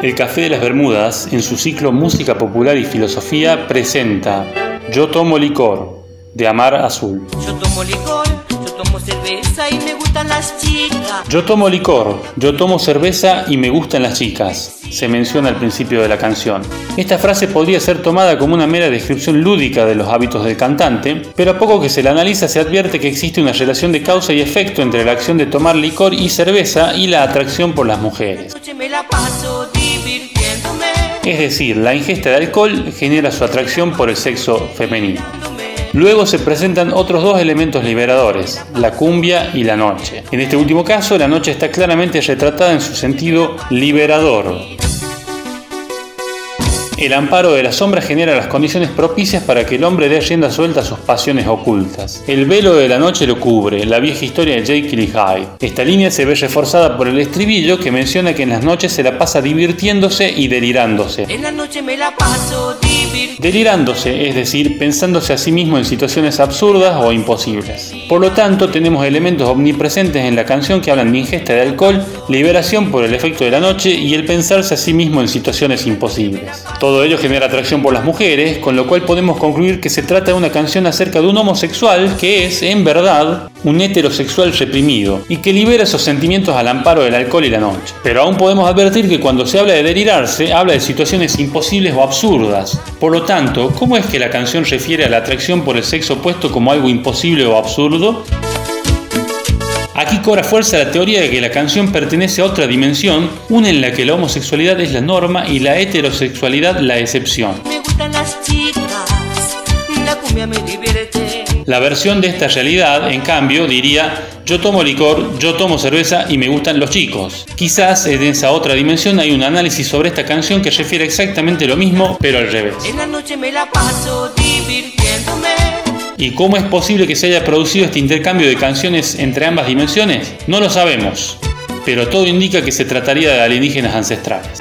El Café de las Bermudas, en su ciclo Música Popular y Filosofía, presenta Yo tomo licor, de Amar Azul. Yo tomo licor, yo tomo cerveza y me gustan las chicas. Yo tomo licor, yo tomo cerveza y me gustan las chicas, se menciona al principio de la canción. Esta frase podría ser tomada como una mera descripción lúdica de los hábitos del cantante, pero a poco que se la analiza se advierte que existe una relación de causa y efecto entre la acción de tomar licor y cerveza y la atracción por las mujeres. Me la paso. Es decir, la ingesta de alcohol genera su atracción por el sexo femenino. Luego se presentan otros dos elementos liberadores, la cumbia y la noche. En este último caso, la noche está claramente retratada en su sentido liberador. El amparo de la sombra genera las condiciones propicias para que el hombre dé rienda suelta a sus pasiones ocultas. El velo de la noche lo cubre, la vieja historia de Jekyll y Hyde. Esta línea se ve reforzada por el estribillo que menciona que en las noches se la pasa divirtiéndose y delirándose. En la noche me la paso. Delirándose, es decir, pensándose a sí mismo en situaciones absurdas o imposibles. Por lo tanto, tenemos elementos omnipresentes en la canción que hablan de ingesta de alcohol, liberación por el efecto de la noche y el pensarse a sí mismo en situaciones imposibles. Todo ello genera atracción por las mujeres, con lo cual podemos concluir que se trata de una canción acerca de un homosexual que es, en verdad, un heterosexual reprimido y que libera esos sentimientos al amparo del alcohol y la noche. Pero aún podemos advertir que cuando se habla de delirarse, habla de situaciones imposibles o absurdas. Por lo tanto, ¿cómo es que la canción refiere a la atracción por el sexo opuesto como algo imposible o absurdo? Aquí cobra fuerza la teoría de que la canción pertenece a otra dimensión, una en la que la homosexualidad es la norma y la heterosexualidad la excepción. La versión de esta realidad, en cambio, diría yo tomo licor, yo tomo cerveza y me gustan los chicos. Quizás en esa otra dimensión hay un análisis sobre esta canción que refiere exactamente lo mismo, pero al revés. En la noche me la paso divirtiéndome. ¿Y cómo es posible que se haya producido este intercambio de canciones entre ambas dimensiones? No lo sabemos, pero todo indica que se trataría de alienígenas ancestrales.